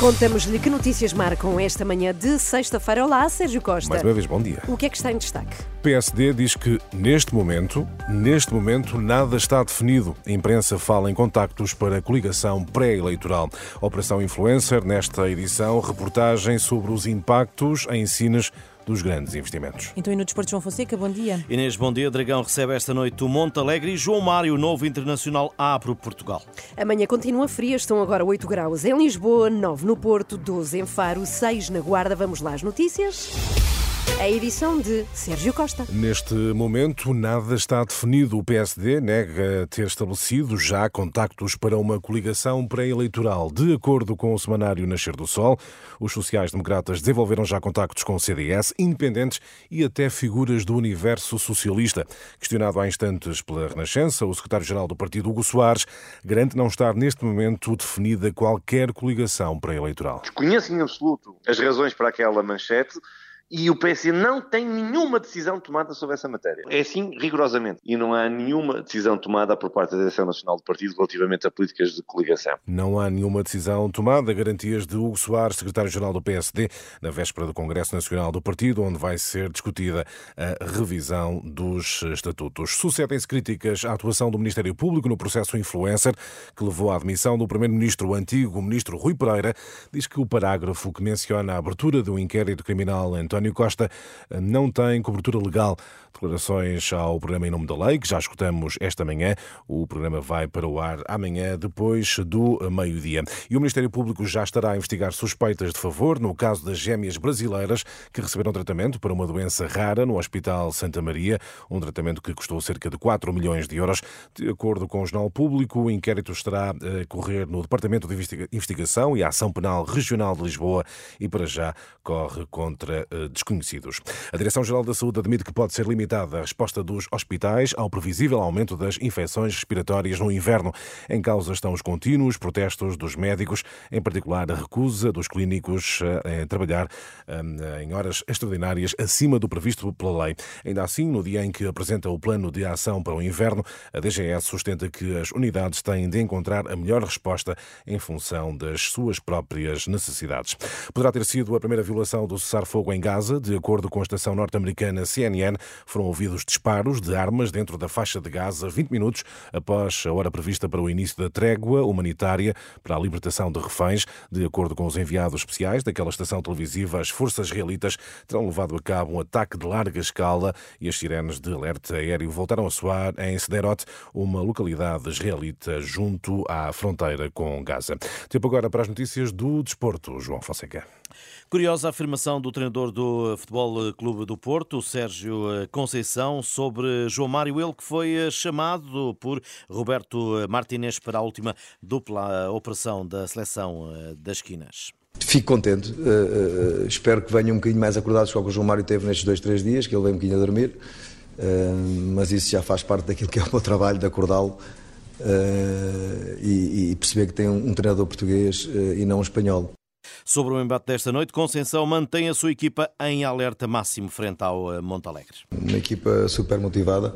Contamos-lhe que notícias marcam esta manhã de sexta-feira. Olá, Sérgio Costa. Mais uma vez, bom dia. O que é que está em destaque? PSD diz que, neste momento, neste momento, nada está definido. A imprensa fala em contactos para a coligação pré-eleitoral. Operação Influencer, nesta edição, reportagem sobre os impactos em Sines dos grandes investimentos. Então, e no Desporto, João Fonseca, bom dia. Inês, bom dia. Dragão recebe esta noite o Monte Alegre e João Mário, novo internacional A para Portugal. Amanhã continua fria, estão agora 8 graus em Lisboa, 9 no Porto, 12 em Faro, 6 na Guarda. Vamos lá às notícias. A edição de Sérgio Costa. Neste momento, nada está definido. O PSD nega ter estabelecido já contactos para uma coligação pré-eleitoral. De acordo com o semanário Nascer do Sol, os sociais-democratas desenvolveram já contactos com o CDS, independentes e até figuras do universo socialista. Questionado há instantes pela Renascença, o secretário-geral do partido, Hugo Soares, garante não estar neste momento definida qualquer coligação pré-eleitoral. Desconheço em absoluto as razões para aquela manchete e o PS não tem nenhuma decisão tomada sobre essa matéria. É assim, rigorosamente. E não há nenhuma decisão tomada por parte da Direção Nacional do Partido relativamente a políticas de coligação. Não há nenhuma decisão tomada. Garantias de Hugo Soares, secretário-geral do PSD, na véspera do Congresso Nacional do Partido, onde vai ser discutida a revisão dos estatutos. Sucedem-se críticas à atuação do Ministério Público no processo influencer, que levou à admissão do primeiro-ministro, o antigo ministro Rui Pereira, diz que o parágrafo que menciona a abertura de um inquérito criminal António António Costa não tem cobertura legal. Declarações ao programa Em Nome da Lei, que já escutamos esta manhã. O programa vai para o ar amanhã, depois do meio-dia. E o Ministério Público já estará a investigar suspeitas de favor no caso das gêmeas brasileiras que receberam tratamento para uma doença rara no Hospital Santa Maria, um tratamento que custou cerca de 4 milhões de euros. De acordo com o Jornal Público, o inquérito estará a correr no Departamento de Investigação e Ação Penal Regional de Lisboa e, para já, corre contra eh, desconhecidos. A Direção-Geral da Saúde admite que pode ser limitada a resposta dos hospitais ao previsível aumento das infecções respiratórias no inverno. Em causa estão os contínuos protestos dos médicos, em particular a recusa dos clínicos em trabalhar eh, em horas extraordinárias acima do previsto pela lei. Ainda assim, no dia em que apresenta o plano de ação para o inverno, a DGS sustenta que as unidades têm de encontrar a melhor resposta em função das suas próprias necessidades. Poderá ter sido a primeira violação do cessar-fogo em Gaza, de acordo com a estação norte-americana CNN, foram ouvidos disparos de armas dentro da faixa de Gaza 20 minutos após a hora prevista para o início da trégua humanitária para a libertação de reféns. De acordo com os enviados especiais daquela estação televisiva, as forças israelitas terão levado a cabo um ataque de larga escala e as sirenes de alerta aéreo voltaram a soar em Sderot, uma localidade israelita junto à fronteira com Gaza. Tempo agora para as notícias do desporto. João Fonseca. Curiosa afirmação do treinador do Futebol Clube do Porto, Sérgio Conceição, sobre João Mário, ele que foi chamado por Roberto Martinez para a última dupla operação da seleção das esquinas. Fico contente, uh, uh, espero que venham um bocadinho mais acordados com o que o João Mário teve nestes dois, três dias, que ele veio um bocadinho a dormir, uh, mas isso já faz parte daquilo que é o meu trabalho, de acordá-lo e, e, perceber que tem um, um treinador português e não um espanhol. Sobre o embate desta noite, Conceição mantém a sua equipa em alerta máximo frente ao eh, Montalegre. Uma equipa super motivada.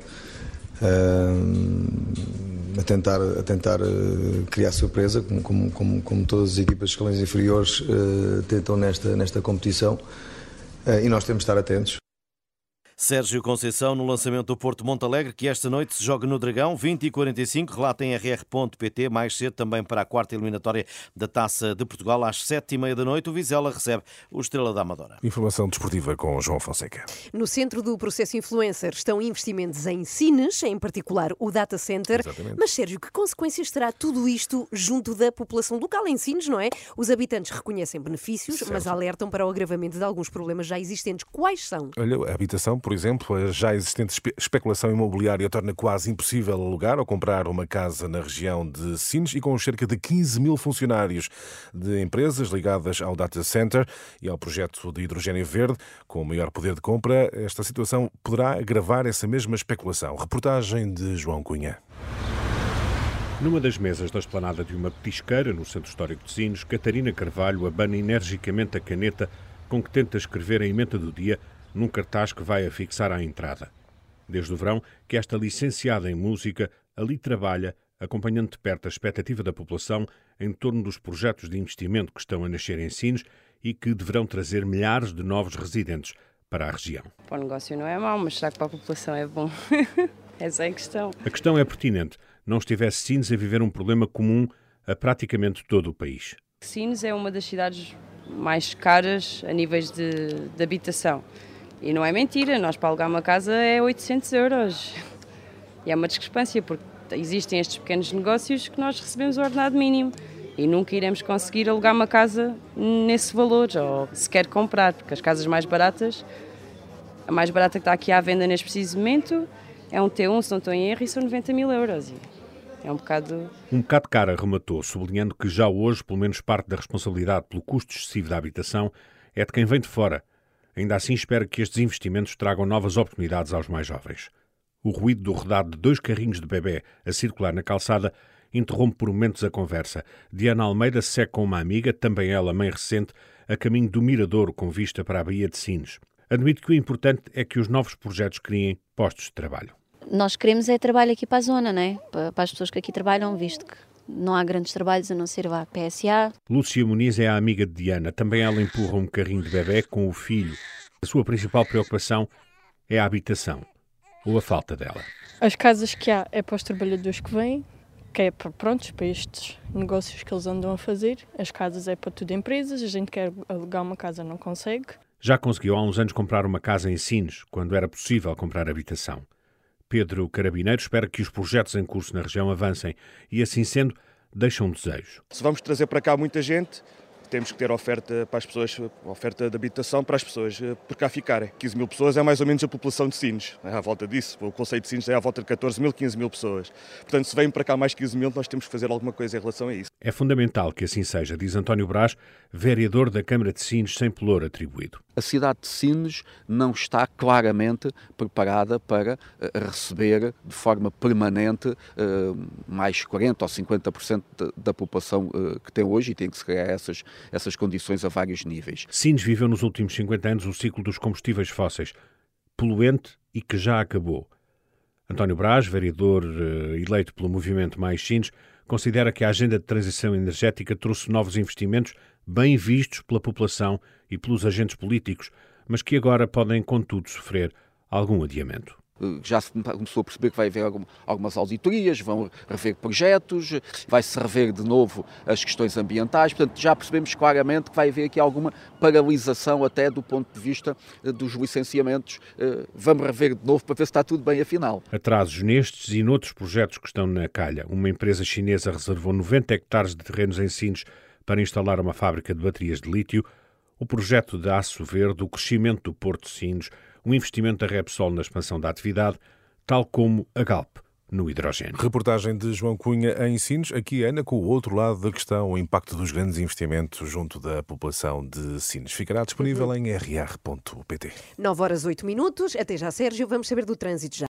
Uh, a tentar, a tentar uh, criar surpresa, como, como, como, todas as equipas de escalões inferiores uh, tentam nesta, nesta competição. e nós temos de estar atentos. Sérgio Conceição no lançamento do Porto Montalegre, que esta noite se joga no Dragão, 20 e 45, relata em rr.pt, mais cedo também para a quarta eliminatória da Taça de Portugal, às sete e meia da noite, o Vizela recebe o Estrela da Amadora. Informação desportiva com João Fonseca. No centro do processo influencer estão investimentos em Cines, em particular o Data Center. Exatamente. Mas, Sérgio, que consequências terá tudo isto junto da população local em Sines, não é? Os habitantes reconhecem benefícios, Certo. mas alertam para o agravamento de alguns problemas já existentes. Quais são? Olha, a habitação, por exemplo, a já existente espe- especulação imobiliária torna quase impossível alugar ou comprar uma casa na região de Sines e com cerca de 15 mil funcionários de empresas ligadas ao data center e ao projeto de hidrogênio verde, com maior poder de compra, esta situação poderá agravar essa mesma especulação. Reportagem de João Cunha. Numa das mesas da esplanada de uma petisqueira no Centro Histórico de Sines, Catarina Carvalho abana energicamente a caneta com que tenta escrever a emenda do dia num cartaz que vai afixar à entrada. Desde o verão que esta licenciada em música ali trabalha, acompanhando de perto a expectativa da população em torno dos projetos de investimento que estão a nascer em Sines e que deverão trazer milhares de novos residentes para a região. Para o negócio não é mau, mas será que para a população é bom? Essa é a questão. A questão é pertinente. Não estivesse Sines a viver um problema comum a praticamente todo o país. Sines é uma das cidades mais caras a níveis de, de habitação. E não é mentira, nós para alugar uma casa é 800 euros. E é uma discrepância, porque existem estes pequenos negócios que nós recebemos o ordenado mínimo e nunca iremos conseguir alugar uma casa nesse valor ou sequer comprar, porque as casas mais baratas, a mais barata que está aqui à venda neste preciso momento é um T1, se não estou em erro, e são 90 mil euros. É um bocado. Um bocado cara, rematou, sublinhando que já hoje, pelo menos parte da responsabilidade pelo custo excessivo da habitação é de quem vem de fora. Ainda assim, espera que estes investimentos tragam novas oportunidades aos mais jovens. O ruído do rodado de dois carrinhos de bebê a circular na calçada interrompe por momentos a conversa. Diana Almeida segue com uma amiga, também ela mãe recente, a caminho do Miradouro com vista para a Baía de Sines. Admite que o importante é que os novos projetos criem postos de trabalho. Nós queremos é trabalho aqui para a zona, não é? Para as pessoas que aqui trabalham, visto que não há grandes trabalhos a não ser a PSA. Lúcia Muniz é a amiga de Diana. Também ela empurra um carrinho de bebê com o filho. A sua principal preocupação é a habitação ou a falta dela. As casas que há é para os trabalhadores que vêm, que é para, prontos, para estes negócios que eles andam a fazer. As casas é para tudo empresas, a gente quer alugar uma casa, não consegue. Já conseguiu há uns anos comprar uma casa em Sines, quando era possível comprar habitação. Pedro Carabineiro espera que os projetos em curso na região avancem e, assim sendo, deixam um desejo. Se vamos trazer para cá muita gente, temos que ter oferta para as pessoas, oferta de habitação para as pessoas eh, por cá ficarem. 15 mil pessoas é mais ou menos a população de Sines, é à volta disso. O conceito de Sines é à volta de 14 mil, 15 mil pessoas. Portanto, se vêm para cá mais 15 mil, nós temos que fazer alguma coisa em relação a isso. É fundamental que assim seja, diz António Brás, vereador da Câmara de Sines sem pelour atribuído. A cidade de Sines não está claramente preparada para eh, receber de forma permanente eh, mais 40% ou 50% da população que tem hoje e tem que se criar essas essas condições a vários níveis. Sines viveu nos últimos 50 anos o ciclo dos combustíveis fósseis, poluente e que já acabou. António Braz, vereador eh, eleito pelo movimento Mais Sines, considera que a agenda de transição energética trouxe novos investimentos bem vistos pela população e pelos agentes políticos, mas que agora podem, contudo, sofrer algum adiamento já se começou a perceber que vai haver algumas auditorias, vão rever projetos, vai-se rever de novo as questões ambientais, portanto já percebemos claramente que vai haver aqui alguma paralisação até do ponto de vista eh, dos licenciamentos. Eh, vamos rever de novo para ver se está tudo bem afinal. Atrasos nestes e noutros projetos que estão na calha. Uma empresa chinesa reservou 90 hectares de terrenos em Sines para instalar uma fábrica de baterias de lítio. O projeto de Aço Verde, o crescimento do Porto de Sines, um investimento da Repsol na expansão da atividade, tal como a Galp no hidrogênio. Reportagem de João Cunha em Sines. Aqui, Ana, com o outro lado da questão, o impacto dos grandes investimentos junto da população de Sines. Ficará disponível uhum. em rr.pt. 9 horas 8 minutos. Até já, Sérgio. Vamos saber do trânsito já.